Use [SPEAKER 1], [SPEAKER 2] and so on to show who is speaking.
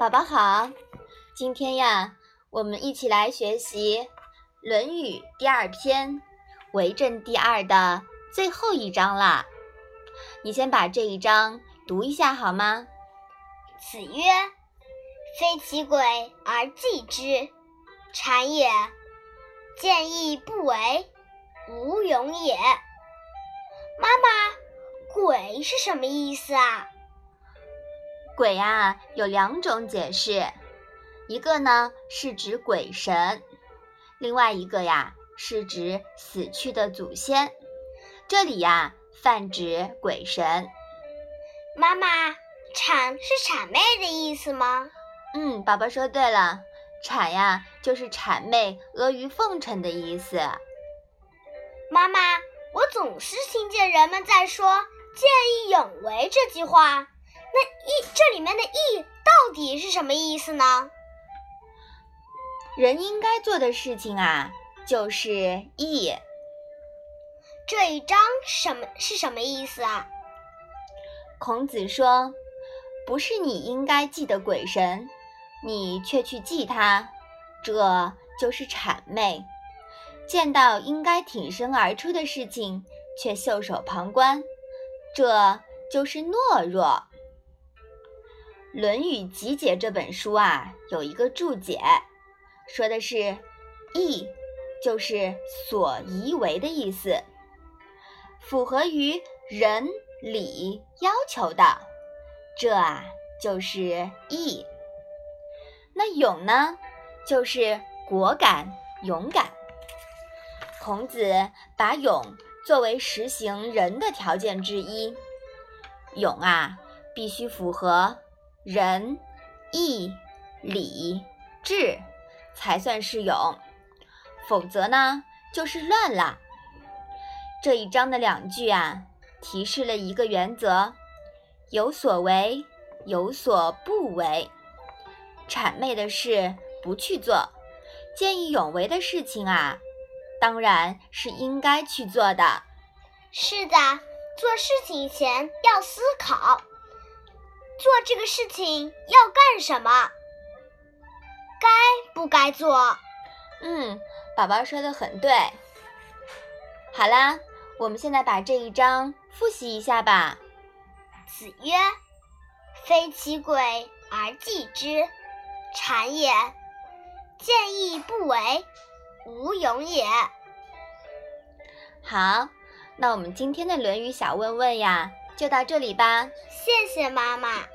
[SPEAKER 1] 宝宝好，今天呀，我们一起来学习《论语》第二篇《为政第二》的最后一章啦。你先把这一章读一下好吗？
[SPEAKER 2] 子曰：“非其鬼而祭之，谄也；见义不为，无勇也。”妈妈，鬼是什么意思啊？
[SPEAKER 1] 鬼呀，有两种解释，一个呢是指鬼神，另外一个呀是指死去的祖先。这里呀泛指鬼神。
[SPEAKER 2] 妈妈，谄是谄媚的意思吗？
[SPEAKER 1] 嗯，宝宝说对了，谄呀就是谄媚、阿谀奉承的意思。
[SPEAKER 2] 妈妈，我总是听见人们在说“见义勇为”这句话。那义这里面的义到底是什么意思呢？
[SPEAKER 1] 人应该做的事情啊，就是义。
[SPEAKER 2] 这一章什么是什么意思啊？
[SPEAKER 1] 孔子说：“不是你应该祭的鬼神，你却去祭他，这就是谄媚；见到应该挺身而出的事情，却袖手旁观，这就是懦弱。”《论语集解》这本书啊，有一个注解，说的是“义”就是所宜为的意思，符合于仁礼要求的，这啊就是义。那勇呢，就是果敢勇敢。孔子把勇作为实行仁的条件之一，勇啊必须符合。仁、义、礼、智，才算是勇，否则呢，就是乱了。这一章的两句啊，提示了一个原则：有所为，有所不为。谄媚的事不去做，见义勇为的事情啊，当然是应该去做的。
[SPEAKER 2] 是的，做事情前要思考。做这个事情要干什么？该不该做？
[SPEAKER 1] 嗯，宝宝说的很对。好啦，我们现在把这一章复习一下吧。
[SPEAKER 2] 子曰：“非其鬼而祭之，谄也；见义不为，无勇也。”
[SPEAKER 1] 好，那我们今天的《论语》小问问呀。就到这里吧，
[SPEAKER 2] 谢谢妈妈。